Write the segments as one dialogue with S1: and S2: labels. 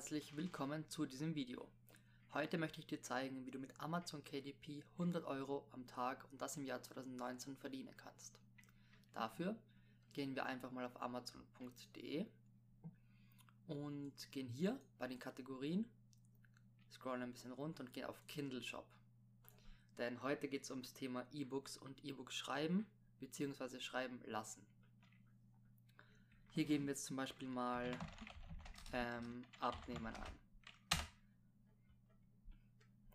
S1: Herzlich willkommen zu diesem Video. Heute möchte ich dir zeigen, wie du mit Amazon KDP 100 Euro am Tag und das im Jahr 2019 verdienen kannst. Dafür gehen wir einfach mal auf amazon.de und gehen hier bei den Kategorien, scrollen ein bisschen runter und gehen auf Kindle Shop. Denn heute geht es ums Thema E-Books und E-Books schreiben bzw. schreiben lassen. Hier geben wir jetzt zum Beispiel mal ähm, Abnehmen ein.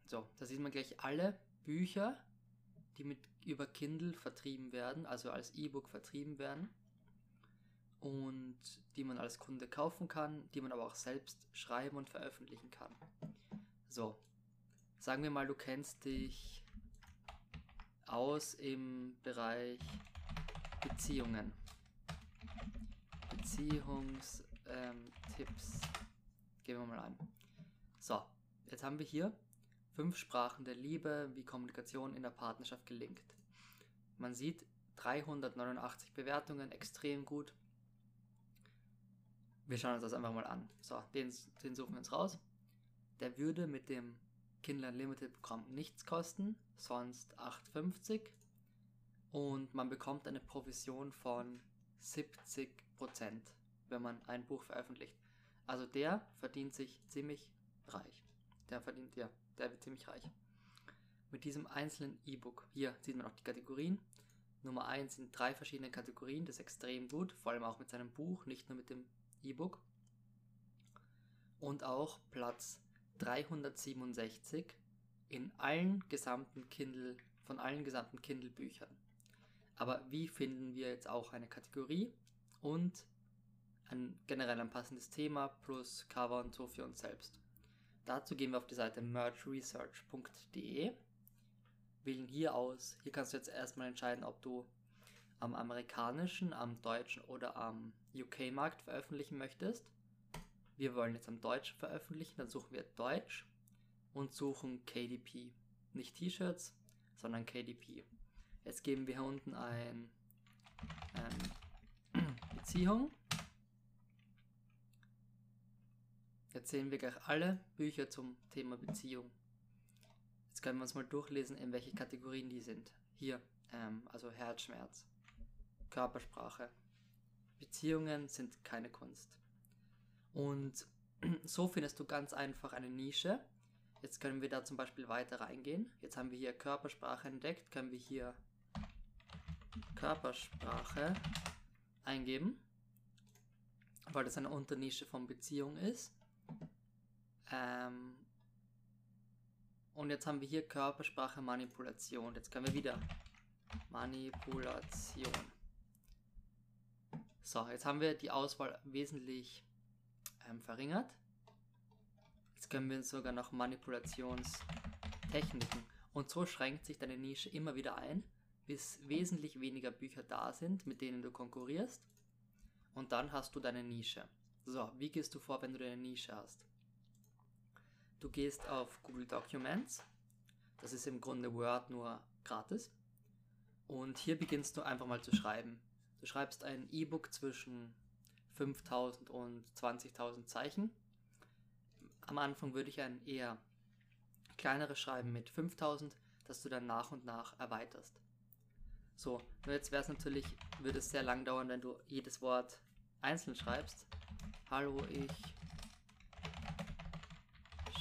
S1: So, da sieht man gleich alle Bücher, die mit über Kindle vertrieben werden, also als E-Book vertrieben werden und die man als Kunde kaufen kann, die man aber auch selbst schreiben und veröffentlichen kann. So, sagen wir mal, du kennst dich aus im Bereich Beziehungen. Beziehungstipps. Ähm, Gehen wir mal an. So, jetzt haben wir hier fünf Sprachen der Liebe, wie Kommunikation in der Partnerschaft gelingt. Man sieht 389 Bewertungen, extrem gut. Wir schauen uns das einfach mal an. So, den, den suchen wir uns raus. Der würde mit dem Kindle Unlimited Programm nichts kosten, sonst 8,50 und man bekommt eine Provision von 70%, wenn man ein Buch veröffentlicht. Also der verdient sich ziemlich reich. Der verdient, ja, der wird ziemlich reich. Mit diesem einzelnen E-Book, hier sieht man auch die Kategorien. Nummer 1 sind drei verschiedene Kategorien, das ist extrem gut, vor allem auch mit seinem Buch, nicht nur mit dem E-Book. Und auch Platz 367 in allen gesamten Kindle, von allen gesamten Kindle-Büchern. Aber wie finden wir jetzt auch eine Kategorie und ein generell ein passendes Thema plus Cover und so für uns selbst? Dazu gehen wir auf die Seite mergeresearch.de, wählen hier aus. Hier kannst du jetzt erstmal entscheiden, ob du am amerikanischen, am deutschen oder am UK-Markt veröffentlichen möchtest. Wir wollen jetzt am Deutschen veröffentlichen, dann suchen wir Deutsch und suchen KDP. Nicht T-Shirts, sondern KDP. Jetzt geben wir hier unten ein ähm, Beziehung. Jetzt sehen wir gleich alle Bücher zum Thema Beziehung. Jetzt können wir uns mal durchlesen, in welche Kategorien die sind. Hier, ähm, also Herzschmerz, Körpersprache. Beziehungen sind keine Kunst. Und so findest du ganz einfach eine Nische. Jetzt können wir da zum Beispiel weiter reingehen. Jetzt haben wir hier Körpersprache entdeckt, können wir hier Körpersprache eingeben, weil das eine Unternische von Beziehung ist. Ähm und jetzt haben wir hier Körpersprache Manipulation. Jetzt können wir wieder Manipulation. So, jetzt haben wir die Auswahl wesentlich ähm, verringert. Jetzt können wir sogar noch Manipulationstechniken. Und so schränkt sich deine Nische immer wieder ein, bis wesentlich weniger Bücher da sind, mit denen du konkurrierst. Und dann hast du deine Nische. So, wie gehst du vor, wenn du deine Nische hast? Du gehst auf Google Documents. Das ist im Grunde Word nur gratis. Und hier beginnst du einfach mal zu schreiben. Du schreibst ein E-Book zwischen 5000 und 20.000 Zeichen. Am Anfang würde ich ein eher kleineres schreiben mit 5000, dass du dann nach und nach erweiterst. So, nur jetzt wäre es natürlich, würde es sehr lang dauern, wenn du jedes Wort einzeln schreibst. Hallo, ich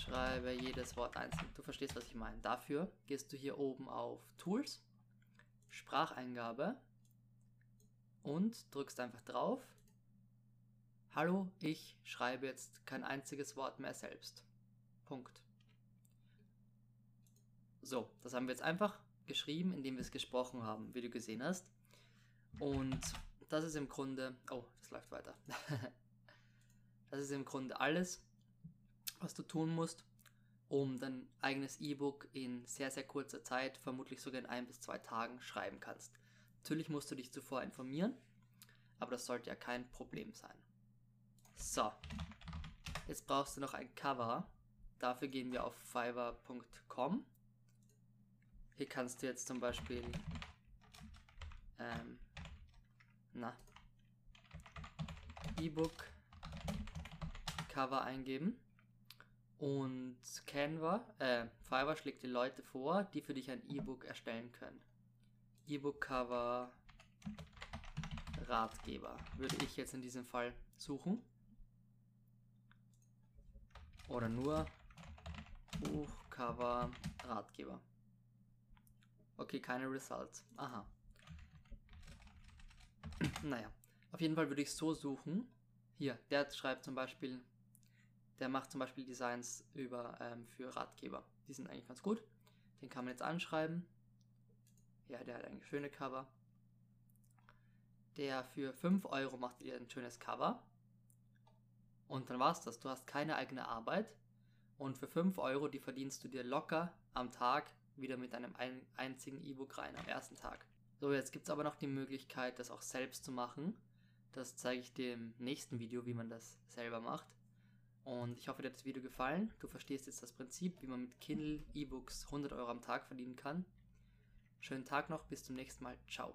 S1: schreibe jedes Wort einzeln. Du verstehst, was ich meine. Dafür gehst du hier oben auf Tools, Spracheingabe und drückst einfach drauf Hallo, ich schreibe jetzt kein einziges Wort mehr selbst. Punkt. So, das haben wir jetzt einfach geschrieben, indem wir es gesprochen haben, wie du gesehen hast. Und das ist im Grunde. Oh, das läuft weiter. das ist im Grunde alles, was du tun musst, um dein eigenes E-Book in sehr, sehr kurzer Zeit, vermutlich sogar in ein bis zwei Tagen, schreiben kannst. Natürlich musst du dich zuvor informieren, aber das sollte ja kein Problem sein. So. Jetzt brauchst du noch ein Cover. Dafür gehen wir auf fiverr.com. Hier kannst du jetzt zum Beispiel ähm, na E-Book Cover eingeben. Und Canva, äh, Fiverr schlägt dir Leute vor, die für dich ein E-Book erstellen können. E-Book-Cover, Ratgeber würde ich jetzt in diesem Fall suchen. Oder nur Buchcover, Ratgeber. Okay, keine Results. Aha. naja, auf jeden Fall würde ich so suchen. Hier, der schreibt zum Beispiel, der macht zum Beispiel Designs über ähm, für Ratgeber. Die sind eigentlich ganz gut. Den kann man jetzt anschreiben. Ja, der hat eigentlich schöne Cover. Der für 5 Euro macht dir ein schönes Cover. Und dann war's das. Du hast keine eigene Arbeit. Und für 5 Euro, die verdienst du dir locker am Tag wieder mit einem ein einzigen E-Book rein am ersten Tag. So, jetzt gibt es aber noch die Möglichkeit, das auch selbst zu machen. Das zeige ich dir im nächsten Video, wie man das selber macht. Und ich hoffe, dir hat das Video gefallen. Du verstehst jetzt das Prinzip, wie man mit Kindle E-Books 100 Euro am Tag verdienen kann. Schönen Tag noch, bis zum nächsten Mal. Ciao.